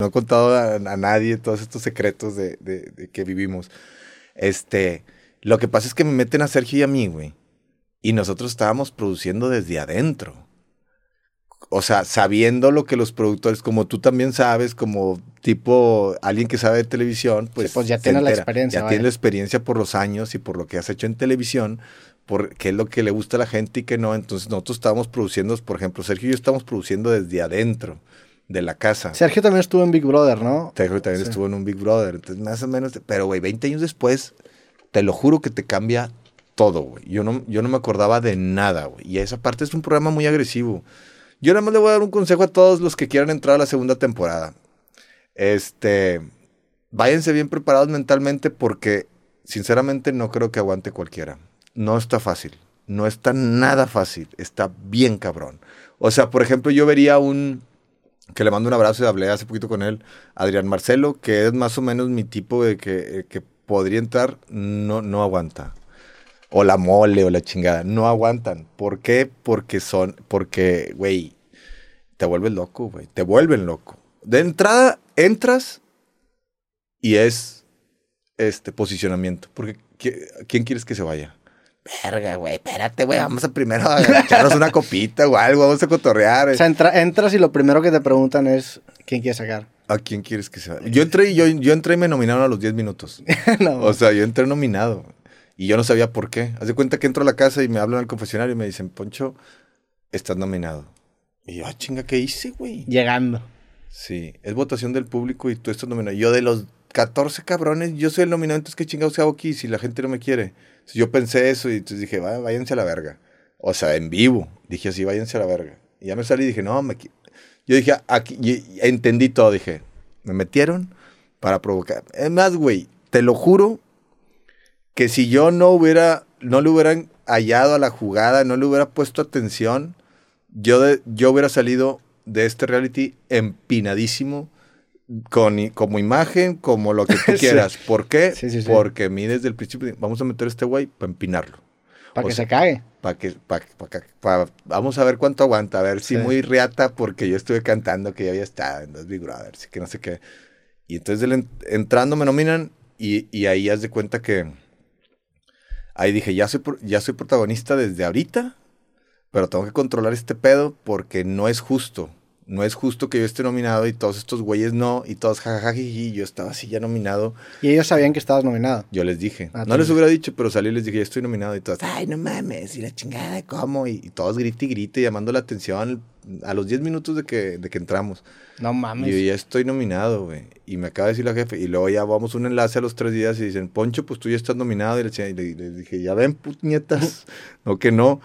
No he contado a, a nadie todos estos secretos de, de- de que vivimos. Este, lo que pasa es que me meten a Sergio y a mí, güey. Y nosotros estábamos produciendo desde adentro. O sea, sabiendo lo que los productores, como tú también sabes, como tipo alguien que sabe de televisión, pues, pues ya tiene la experiencia, Ya vaya. tiene la experiencia por los años y por lo que has hecho en televisión, por qué es lo que le gusta a la gente y qué no. Entonces nosotros estábamos produciendo, por ejemplo, Sergio y yo estamos produciendo desde adentro de la casa. Sergio también estuvo en Big Brother, ¿no? Sergio también Sí. estuvo en un Big Brother. Entonces, más o menos, pero güey, 20 años después, te lo juro que te cambia todo, güey. Yo no, yo no me acordaba de nada, güey. Y esa parte es un programa muy agresivo. Yo nada más le voy a dar un consejo a todos los que quieran entrar a la segunda temporada. Este, váyanse bien preparados mentalmente porque, sinceramente, no creo que aguante cualquiera. No está fácil. No está nada fácil. Está bien cabrón. O sea, por ejemplo, yo vería un, que le mando un abrazo y hablé hace poquito con él, Adrián Marcelo, que es más o menos mi tipo de que, eh, que podría entrar, no, no aguanta. O la mole o la chingada, no aguantan. ¿Por qué? Porque son, porque, güey, te vuelves loco, güey, te vuelven loco. De entrada, entras y es este posicionamiento. Porque, ¿qui- ¿quién quieres que se vaya? Verga, güey, espérate, güey, vamos a primero a echarnos una copita o algo, vamos a cotorrear. O sea, entra- entras y lo primero que te preguntan es quién quieres sacar. ¿A quién quieres que sea? Yo entré y yo, yo entré y me nominaron a los 10 minutos. no, O sea, yo entré nominado. Y yo no sabía por qué. Haz de cuenta que entro a la casa y me hablan al confesionario y me dicen, Poncho, estás nominado. Y yo, ah, chinga, ¿qué hice, güey? llegando. Sí, es votación del público y tú estás nominado. Yo de los 14 cabrones, yo soy el nominado, entonces ¿qué chingados hago aquí si la gente no me quiere? Entonces, yo pensé eso y entonces dije, "Va, váyanse a la verga. O sea, en vivo. Dije así, váyanse a la verga. Y ya me salí y dije, no, me qui-". Yo dije, aquí, y- entendí todo. Dije, me metieron para provocar. Es más, güey, te lo juro que si yo no hubiera, no le hubieran hallado a la jugada, no le hubiera puesto atención, yo, yo hubiera salido de este reality empinadísimo con, como imagen, como lo que tú Sí. quieras. ¿Por qué? Sí, sí, sí. Porque a mí desde el principio, vamos a meter a este güey para empinarlo. Para que sea, se cague. Para que, pa- pa- ca- pa- vamos a ver cuánto aguanta, a ver si Sí. muy riata, porque yo estuve cantando que ya había estado en los Big Brothers y que no sé qué. Y entonces entrando me nominan y, y ahí haz de cuenta que ahí dije, ya soy, ya soy protagonista desde ahorita, pero tengo que controlar este pedo porque no es justo. No es justo que yo esté nominado y todos estos güeyes no, y todos jajajiji, yo estaba así ya nominado. Y ellos sabían que estabas nominado. Yo les dije, Ah, no les hubiera dicho, pero salí y les dije, ya estoy nominado y todos, ay, no mames, y la chingada, ¿cómo? Y, y todos grite y grite, llamando la atención a los 10 minutos de que, de que entramos. No Y mames. yo ya estoy nominado, güey. Y me acaba de decir la jefe, y luego ya vamos un enlace a los tres días y dicen, Poncho, pues tú ya estás nominado. Y le, y le- y le dije, ya ven, puñetas, no que no.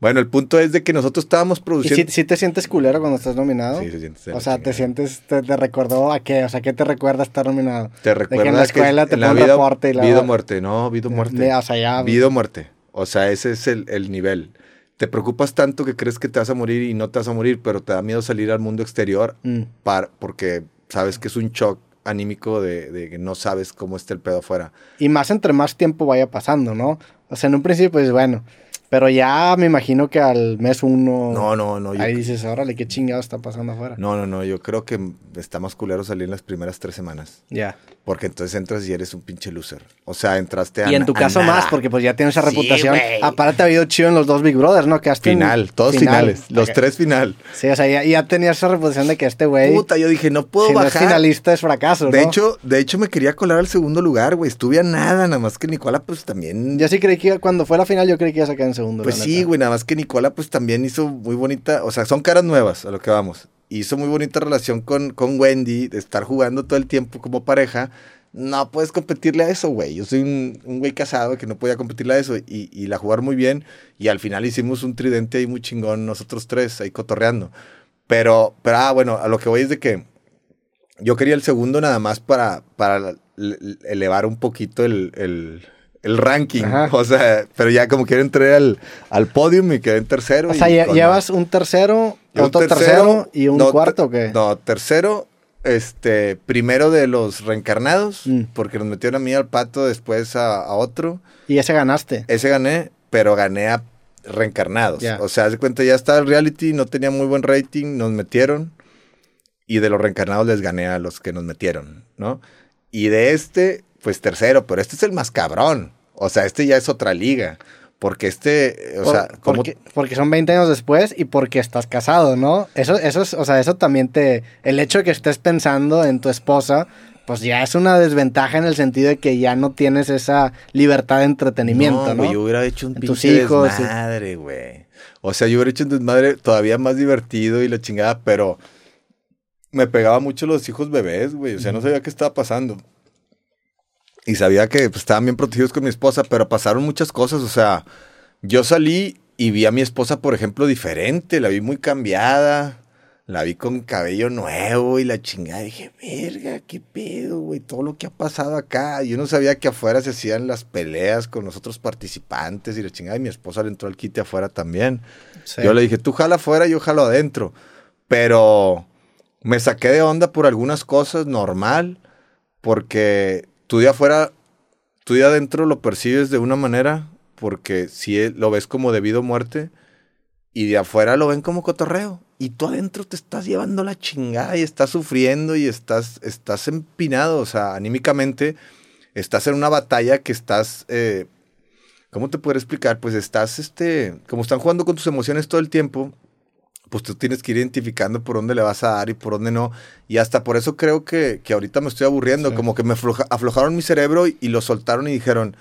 Bueno, el punto es de que nosotros estábamos ¿Y produciendo... si, si te sientes culero cuando estás nominado? Sí, se siente de o sea, te chingada. sientes, te, te recordó a qué, o sea, ¿qué te recuerda estar nominado? Te de recuerda que en la escuela te en la ponen reporte y la- vida muerte, no, vida muerte. O sea, ya. Vida muerte. O sea, ese es el, el nivel. Te preocupas tanto que crees que te vas a morir y no te vas a morir, pero te da miedo salir al mundo exterior Mm. par- porque sabes que es un shock anímico de, de que no sabes cómo está el pedo afuera. Y más entre más tiempo vaya pasando, ¿no? O sea, en un principio, pues bueno. Pero ya me imagino que al mes uno. No, no, no. Yo, ahí dices, órale, qué chingado está pasando afuera. no, no, no. Yo creo que está más culero salir en las primeras tres semanas. Ya. Porque entonces entras y eres un pinche loser. O sea, entraste a Y en tu caso nada. más, porque pues ya tienes esa Sí, reputación. güey. Aparte, ha habido chido en los dos Big Brothers, ¿no? Que Final, todos finales. Los tres final. Sí, o sea, ya, ya tenías esa reputación de que este güey, Puta, yo dije, no puedo si no es bajar. finalista, es fracaso, ¿no? De hecho, de hecho me quería colar al segundo lugar, güey. Estuve a nada, nada más que Nicola, pues también. Yo sí creí que cuando fue la final, yo creí que iba a sacar en segundo. pues sí, güey, nada más que Nicola, pues también hizo muy bonita. O sea, son caras nuevas a lo que vamos. Hizo muy bonita relación con, con Wendy, de estar jugando todo el tiempo como pareja. No puedes competirle a eso, güey. Yo soy un, un güey casado que no podía competirle a eso. Y, y la jugar muy bien. Y al final hicimos un tridente ahí muy chingón, nosotros tres, ahí cotorreando. Pero, pero, ah, bueno, a lo que voy es de que yo quería el segundo nada más para, para le- elevar un poquito el, el, el ranking. Ajá. O sea, pero ya como quiero entré al, al podium y quedé en tercero. O sea, y llevas un tercero, otro tercero, y un no, cuarto, ¿o qué? No, tercero, este, primero de los reencarnados, Mm. porque nos metieron a mí al pato, después a, a otro. Y ese ganaste. Ese gané, pero gané a reencarnados. O sea, haz de cuenta, ya estaba el reality, no tenía muy buen rating, nos metieron. Y de los reencarnados les gané a los que nos metieron, ¿no? Y de este, pues tercero, pero este es el más cabrón. O sea, este ya es otra liga. Porque este, o Por- sea, porque, porque son 20 años después y porque estás casado, ¿no? Eso, eso es, o sea, eso también te. El hecho de que estés pensando en tu esposa, pues ya es una desventaja en el sentido de que ya no tienes esa libertad de entretenimiento, ¿no? güey, yo hubiera hecho un En pinche hijos, sí. desmadre, güey. O sea, yo hubiera hecho un desmadre todavía más divertido y la chingada, pero me pegaba mucho los hijos bebés, güey. O sea, no sabía qué estaba pasando. Y sabía que pues, estaban bien protegidos con mi esposa, pero pasaron muchas cosas. O sea, yo salí y vi a mi esposa, por ejemplo, diferente. La vi muy cambiada. La vi con cabello nuevo y la chingada. Dije, verga, qué pedo, güey. Todo lo que ha pasado acá. Yo no sabía que afuera se hacían las peleas con los otros participantes y la chingada. Y mi esposa le entró al quite afuera también. Sí. Yo le dije, tú jala afuera, yo jalo adentro. Pero me saqué de onda por algunas cosas, normal, porque tú de afuera, tú de adentro lo percibes de una manera, porque si es- lo ves como debido a muerte, y de afuera lo ven como cotorreo. Y tú adentro te estás llevando la chingada y estás sufriendo y estás, estás empinado, o sea, anímicamente estás en una batalla que estás... eh, ¿Cómo te puedo explicar? Pues estás, este, como están jugando con tus emociones todo el tiempo, pues tú tienes que ir identificando por dónde le vas a dar y por dónde no. Y hasta por eso creo que, que ahorita me estoy aburriendo, Sí. como que me afloja- aflojaron mi cerebro y, y lo soltaron y dijeron,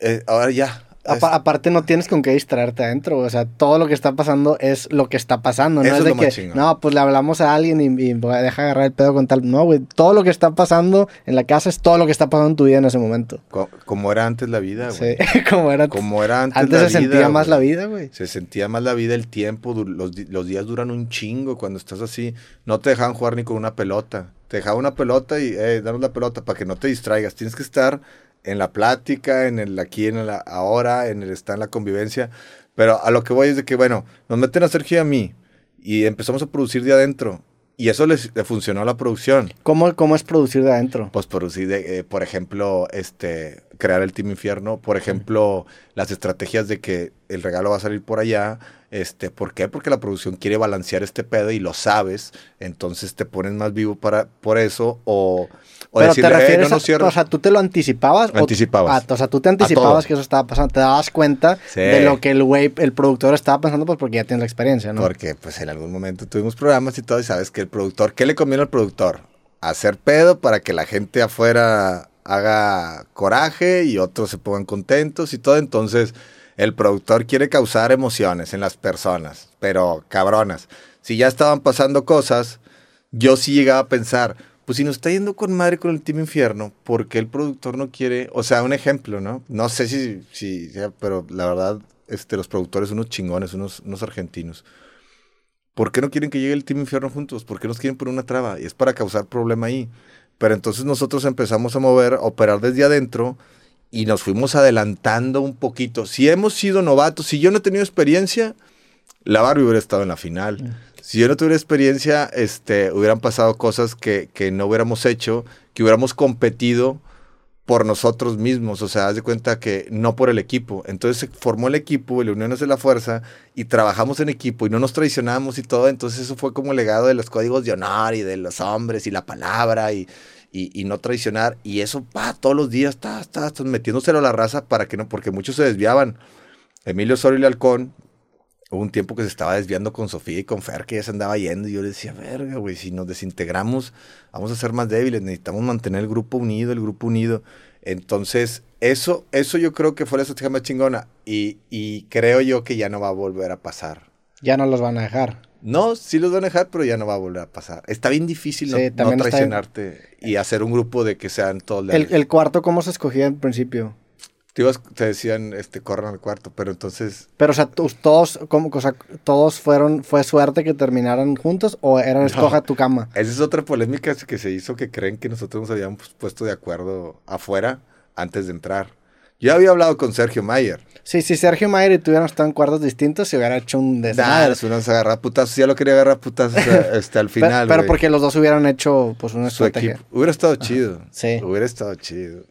eh, ahora ya. Apa- aparte no tienes con qué distraerte adentro, o sea, todo lo que está pasando es lo que está pasando, no Eso es de que, no, pues le hablamos a alguien y, y deja agarrar el pedo con tal, no, güey, todo lo que está pasando en la casa es todo lo que está pasando en tu vida en ese momento. co- como era antes la vida, Sí, güey. como era, Como era antes, antes la se vida, sentía más la vida, güey. Se sentía más la vida, el tiempo, los, días duran un chingo cuando estás así. No te dejaban jugar ni con una pelota. Te dejaban una pelota y, eh, danos la pelota para que no te distraigas. Tienes que estar en la plática, en el aquí, en el ahora, en el estar en la convivencia. Pero a lo que voy es de que, bueno, nos meten a Sergio y a mí y empezamos a producir de adentro. Y eso les, le funcionó a la producción. ¿Cómo, cómo es producir de adentro? Pues producir, de, eh, por ejemplo, este, crear el Team Infierno, por ejemplo, las estrategias de que el regalo va a salir por allá, este, ¿por qué? Porque la producción quiere balancear este pedo y lo sabes, entonces te pones más vivo para, por eso, o, o Pero decirle, te "Eh, refieres no nos a, cierres". o sea, tú te lo anticipabas. o- Anticipabas. O sea, tú te anticipabas que eso estaba pasando, te dabas cuenta Sí. de lo que el güey, el productor estaba pensando, pues porque ya tienes la experiencia, ¿no? Porque pues en algún momento tuvimos programas y todo, y sabes que el productor, ¿qué le conviene al productor? Hacer pedo para que la gente afuera haga coraje y otros se pongan contentos y todo. Entonces, el productor quiere causar emociones en las personas, pero cabronas. Si ya estaban pasando cosas, yo sí llegaba a pensar, pues si nos está yendo con madre con el Team Infierno, ¿por qué el productor no quiere? O sea, un ejemplo, ¿no? No sé si, si sea, pero la verdad, este, los productores unos chingones, unos, unos argentinos. ¿Por qué no quieren que llegue el Team Infierno juntos? ¿Por qué nos quieren poner una traba? Y es para causar problema ahí. Pero entonces nosotros empezamos a mover, a operar desde adentro y nos fuimos adelantando un poquito. Si hemos sido novatos, si yo no he tenido experiencia, la Barbie hubiera estado en la final. Si yo no tuviera experiencia, este, hubieran pasado cosas que, que no hubiéramos hecho, que hubiéramos competido por nosotros mismos, o sea, haz de cuenta que no por el equipo. Entonces se formó el equipo, la unión de la fuerza, y trabajamos en equipo y no nos traicionamos y todo. Entonces eso fue como el legado de los códigos de honor y de los hombres y la palabra y, y, no traicionar. Y eso, pa, todos los días, está, está, está metiéndoselo a la raza para que no, porque muchos se desviaban. Emilio Osorio y Halcón, hubo un tiempo que se estaba desviando con Sofía y con Fer, que ya se andaba yendo, y yo le decía, verga, güey, si nos desintegramos, vamos a ser más débiles, necesitamos mantener el grupo unido, el grupo unido. Entonces, eso, eso yo creo que fue la estrategia más chingona, y, y creo yo que ya no va a volver a pasar. Ya no los van a dejar. No, sí los van a dejar, pero ya no va a volver a pasar. Está bien difícil no, Sí, traicionarte y hacer un grupo de que sean todos El, leales. el cuarto, ¿cómo se escogía en principio? Te, ibas- te decían, este, corran al cuarto, pero entonces Pero, o sea, todos, como, o sea, todos fueron, fue suerte que terminaran juntos o eran escoja tu cama. Esa es otra polémica que se hizo que creen que nosotros nos habíamos puesto de acuerdo afuera antes de entrar. Yo había hablado con Sergio Mayer. Sí, si Sergio Mayer y tú hubieran estado en cuartos distintos, se hubiera hecho un Nah, desmadre. nos hubieran agarrado a putazos. Ya lo quería agarrar putazos eh, este, al Pe- final. pero porque los dos hubieran hecho, pues, una su estrategia. equipo. Hubiera estado chido. Sí. Hubiera estado chido.